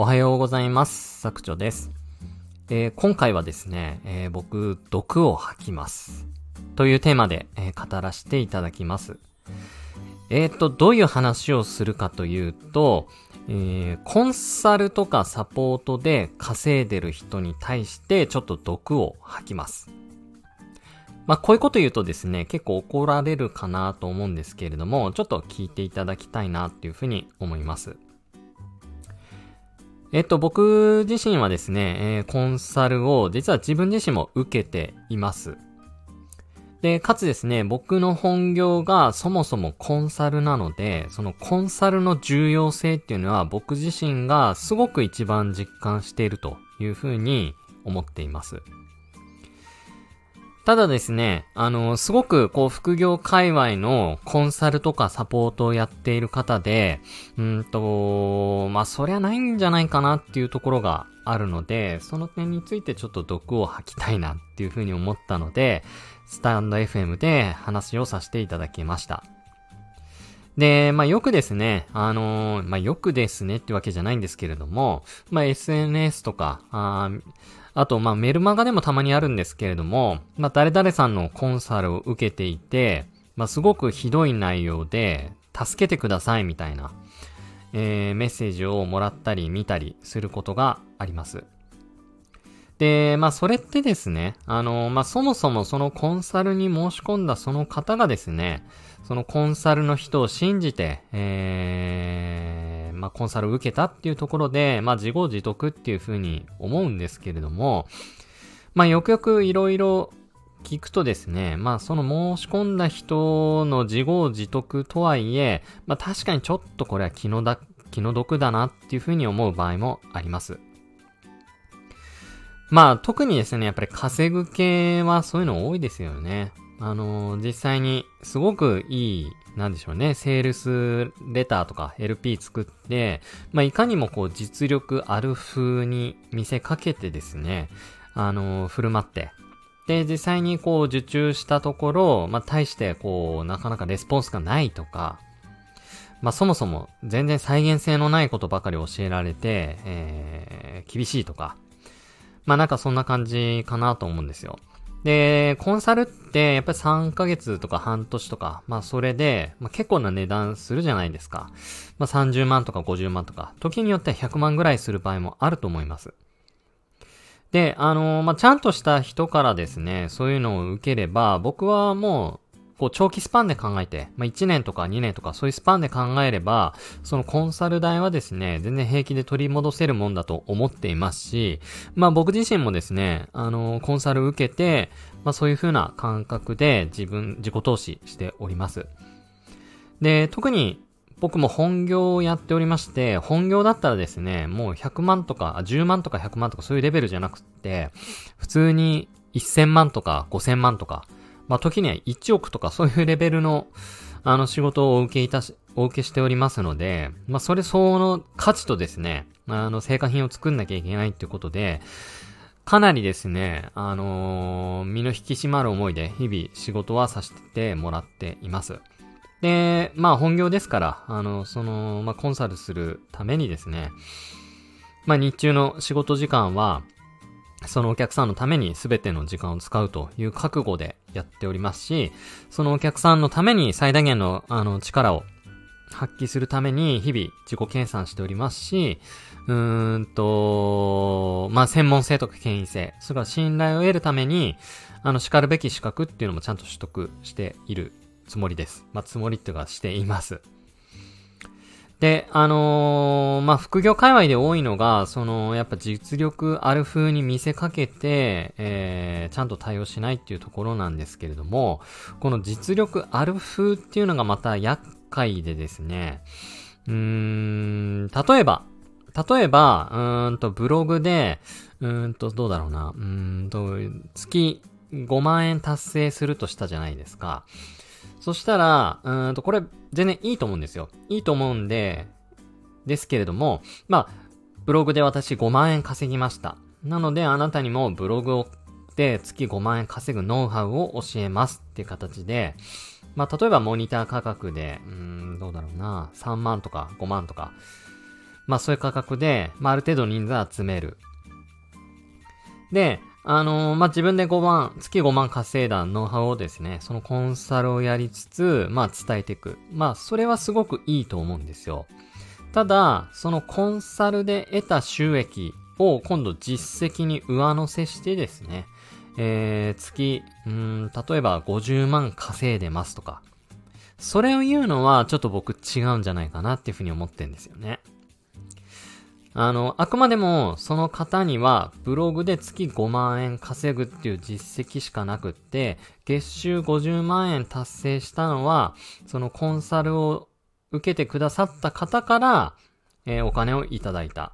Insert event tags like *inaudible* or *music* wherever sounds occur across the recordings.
おはようございます。作長です。えー、今回はですね、えー、僕、毒を吐きます。というテーマで、えー、語らせていただきます。えっ、と、どういう話をするかというと、えコンサルとかサポートで稼いでる人に対してちょっと毒を吐きます。まあ、こういうこと言うとですね、結構怒られるかなと思うんですけれども、ちょっと聞いていただきたいなっていうふうに思います。えっと、僕自身はですね、えー、コンサルを実は自分自身も受けています。で、かつですね、僕の本業がそもそもコンサルなので、そのコンサルの重要性っていうのは僕自身がすごく一番実感しているというふうに思っています。ただですね、あの、すごく、こう、副業界隈のコンサルとかサポートをやっている方で、うんと、まあ、そりゃないんじゃないかなっていうところがあるので、その点についてちょっと毒を吐きたいなっていうふうに思ったので、スタンド FM で話をさせていただきました。で、まあ、よくですね、あのー、まあ、よくですねってわけじゃないんですけれども、まあ、SNS とか、ああと、まあ、メルマガでもたまにあるんですけれども、まあ、誰々さんのコンサルを受けていて、まあ、すごくひどい内容で、助けてくださいみたいな、えー、メッセージをもらったり見たりすることがあります。で、まあ、それってですね、あの、まあ、そもそもそのコンサルに申し込んだその方がですね、そのコンサルの人を信じて、えー、まあ、コンサルを受けたっていうところで、まあ、自業自得っていうふうに思うんですけれども、まあ、よくよくいろいろ聞くとですね、まあその申し込んだ人の自業自得とはいえ、まあ確かにちょっとこれは気のだ気の毒だなっていうふうに思う場合もあります。まあ、特にですね、やっぱり稼ぐ系はそういうの多いですよね。あのー、実際にすごくいい、なんでしょうね、セールスレターとか LP 作って、まあ、いかにもこう実力ある風に見せかけてですね、あのー、振る舞って、で、実際にこう受注したところ、まあ、対してこう、なかなかレスポンスがないとか、まあ、そもそも全然再現性のないことばかり教えられて、えー、厳しいとか、まあなんかそんな感じかなと思うんですよ。で、コンサルってやっぱり3ヶ月とか半年とか、まあそれで、まあ、結構な値段するじゃないですか。まあ30万とか50万とか、時によっては100万ぐらいする場合もあると思います。で、あのー、まあ、ちゃんとした人からですね、そういうのを受ければ、僕はもう、こう長期スパンで考えて、まあ、1年とか2年とかそういうスパンで考えれば、そのコンサル代はですね、全然平気で取り戻せるもんだと思っていますし、まあ僕自身もですね、あの、コンサル受けて、まあそういう風な感覚で自分、自己投資しております。で、特に僕も本業をやっておりまして、本業だったらですね、もう100万とか、10万とか100万とかそういうレベルじゃなくって、普通に1000万とか5000万とか、まあ、時には1億とかそういうレベルの、あの仕事をお受けいたし、お受けしておりますので、まあ、それ相応の価値とですね、あの、成果品を作んなきゃいけないってことで、かなりですね、あのー、身の引き締まる思いで日々仕事はさせてもらっています。で、まあ本業ですから、あの、その、まあコンサルするためにですね、まあ日中の仕事時間は、そのお客さんのために全ての時間を使うという覚悟でやっておりますし、そのお客さんのために最大限のあの力を発揮するために日々自己研鑽しておりますし、うーんと、まあ、専門性とか権威性、それから信頼を得るために、あの、叱るべき資格っていうのもちゃんと取得しているつもりです。まあ、つもりっていうかしています。で、あのー、まあ、副業界隈で多いのが、その、やっぱ実力ある風に見せかけて、えー、ちゃんと対応しないっていうところなんですけれども、この実力ある風っていうのがまた厄介でですね、うーん、例えば、例えば、うーんと、ブログで、うーんと、どうだろうな、うーんと、月5万円達成するとしたじゃないですか。そしたら、うんと、これ、全然いいと思うんですよ。いいと思うんで、ですけれども、まあ、ブログで私5万円稼ぎました。なので、あなたにもブログをで月5万円稼ぐノウハウを教えますっていう形で、まあ、例えばモニター価格で、うん、どうだろうな、3万とか5万とか、まあそういう価格で、まあある程度人数集める。で、あのー、まあ、自分で5万、月5万稼いだノウハウをですね、そのコンサルをやりつつ、まあ、伝えていく。まあ、それはすごくいいと思うんですよ。ただ、そのコンサルで得た収益を今度実績に上乗せしてですね、えー、月、うん、例えば50万稼いでますとか、それを言うのはちょっと僕違うんじゃないかなっていうふうに思ってんですよね。あの、あくまでもその方にはブログで月5万円稼ぐっていう実績しかなくって、月収50万円達成したのは、そのコンサルを受けてくださった方から、えー、お金をいただいた。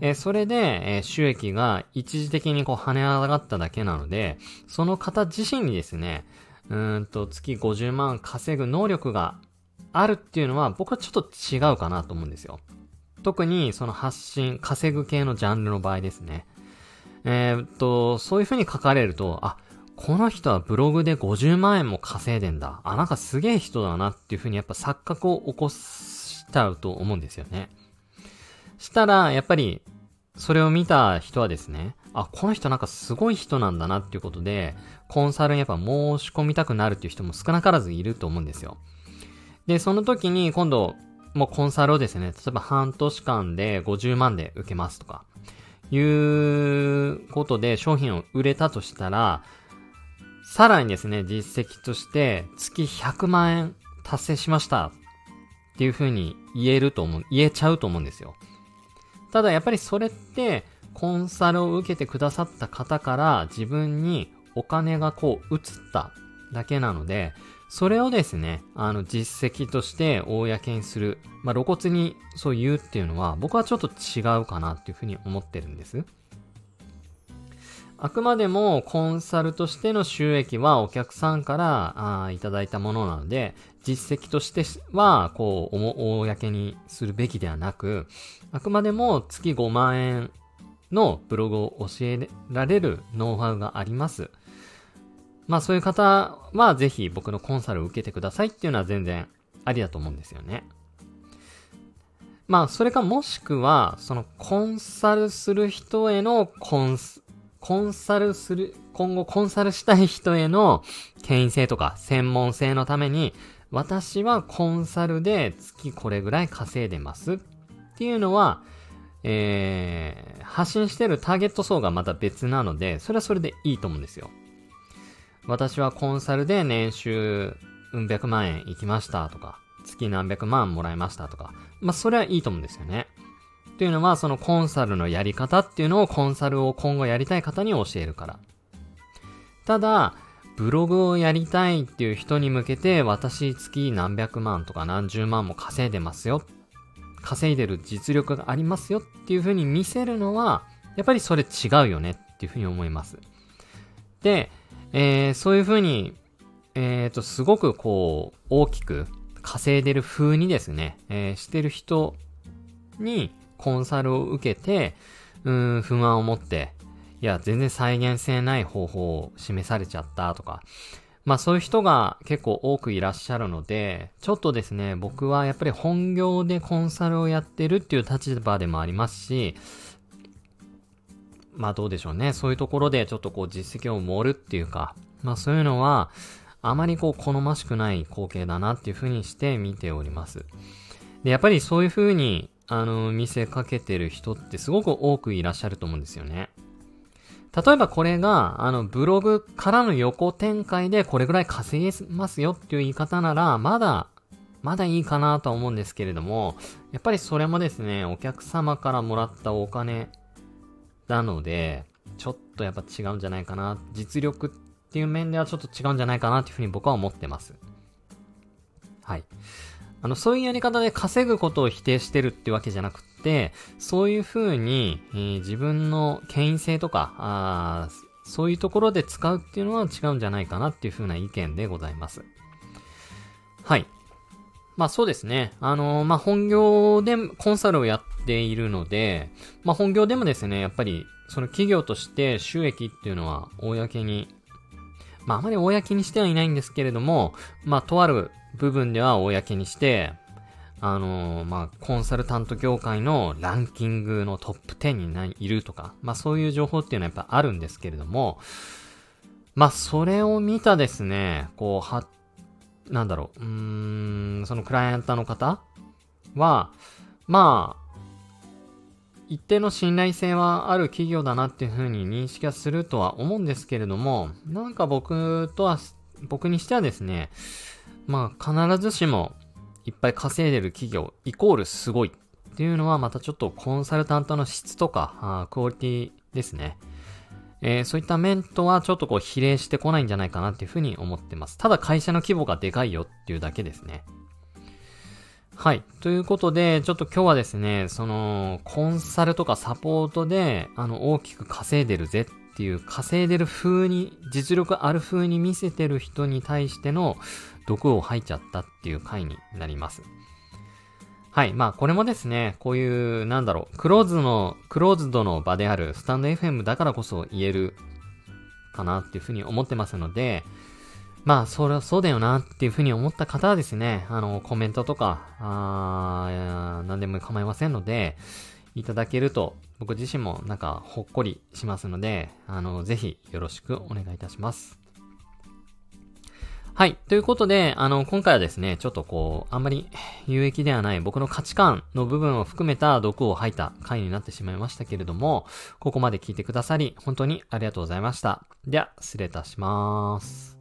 えー、それで、えー、収益が一時的にこう跳ね上がっただけなので、その方自身にですね、うんと月50万稼ぐ能力があるっていうのは僕はちょっと違うかなと思うんですよ。特にその発信、稼ぐ系のジャンルの場合ですね。えー、っと、そういう風に書かれると、あ、この人はブログで50万円も稼いでんだ。あ、なんかすげえ人だなっていう風にやっぱ錯覚を起こしちゃうと思うんですよね。したら、やっぱり、それを見た人はですね、あ、この人なんかすごい人なんだなっていうことで、コンサルにやっぱ申し込みたくなるっていう人も少なからずいると思うんですよ。で、その時に今度、もうコンサルをですね、例えば半年間で50万で受けますとか、いうことで商品を売れたとしたら、さらにですね、実績として月100万円達成しましたっていう風に言えると思う、言えちゃうと思うんですよ。ただやっぱりそれってコンサルを受けてくださった方から自分にお金がこう移っただけなので、それをですね、あの、実績として公にする。まあ、露骨にそう言うっていうのは、僕はちょっと違うかなっていうふうに思ってるんです。あくまでもコンサルとしての収益はお客さんからあいただいたものなので、実績としては、こう、公にするべきではなく、あくまでも月5万円のブログを教えられるノウハウがあります。まあそういう方はぜひ僕のコンサルを受けてくださいっていうのは全然ありだと思うんですよね。まあそれかもしくは、そのコンサルする人へのコンス、コンサルする、今後コンサルしたい人への権威性とか専門性のために、私はコンサルで月これぐらい稼いでますっていうのは、えー、発信してるターゲット層がまた別なので、それはそれでいいと思うんですよ。私はコンサルで年収うん百万円行きましたとか、月何百万もらいましたとか、まあそれはいいと思うんですよね。というのは、そのコンサルのやり方っていうのをコンサルを今後やりたい方に教えるから。ただ、ブログをやりたいっていう人に向けて、私月何百万とか何十万も稼いでますよ。稼いでる実力がありますよっていう風に見せるのは、やっぱりそれ違うよねっていう風に思います。で、えー、そういう風に、えっ、ー、と、すごくこう、大きく稼いでる風にですね、えー、してる人にコンサルを受けて、うん、不満を持って、いや、全然再現性ない方法を示されちゃったとか、まあそういう人が結構多くいらっしゃるので、ちょっとですね、僕はやっぱり本業でコンサルをやってるっていう立場でもありますし、まあどうでしょうね。そういうところでちょっとこう実績を盛るっていうか、まあそういうのは、あまりこう好ましくない光景だなっていう風にして見ております。で、やっぱりそういう風に、あの、見せかけてる人ってすごく多くいらっしゃると思うんですよね。例えばこれが、あの、ブログからの横展開でこれぐらい稼げますよっていう言い方なら、まだ、まだいいかなとは思うんですけれども、やっぱりそれもですね、お客様からもらったお金なので、ちょっとやっぱ違うんじゃないかな。実力っていう面ではちょっと違うんじゃないかなっていうふうに僕は思ってます。はい。あの、そういうやり方で稼ぐことを否定してるってわけじゃなくて、そういうふうに、えー、自分の権威性とか、あそういうところで使うっていうのは違うんじゃないかなっていうふうな意見でございます。はい。まあそうですね。あのー、まあ本業でコンサルをやっているので、まあ本業でもですね、やっぱりその企業として収益っていうのは公に、まああまり公にしてはいないんですけれども、まあとある部分では公にして、あのー、まあ、コンサルタント業界のランキングのトップ10にないるとか、まあ、そういう情報っていうのはやっぱあるんですけれども、まあ、それを見たですね、こう、なんだろう、うーん、そのクライアントの方は、まあ、一定の信頼性はある企業だなっていうふうに認識はするとは思うんですけれども、なんか僕とは、僕にしてはですね、まあ必ずしもいっぱい稼いでる企業イコールすごいっていうのはまたちょっとコンサルタントの質とか、あクオリティですね。えー、そういった面とはちょっとこう比例してこないんじゃないかなっていうふうに思ってます。ただ会社の規模がでかいよっていうだけですね。はい。ということで、ちょっと今日はですね、その、コンサルとかサポートで、あの、大きく稼いでるぜっていう、稼いでる風に、実力ある風に見せてる人に対しての毒を吐いちゃったっていう回になります。はい。まあ、これもですね、こういう、なんだろう、クローズの、クローズドの場であるスタンド FM だからこそ言えるかなっていうふうに思ってますので、まあ、それはそうだよなっていうふうに思った方はですね、あの、コメントとか、あー何でも構いませんので、いただけると、僕自身もなんかほっこりしますので、あの、ぜひよろしくお願いいたします。はい。ということで、あの、今回はですね、ちょっとこう、あんまり *sighs* 有益ではない僕の価値観の部分を含めた毒を吐いた回になってしまいましたけれども、ここまで聞いてくださり、本当にありがとうございました。では、失礼いたします。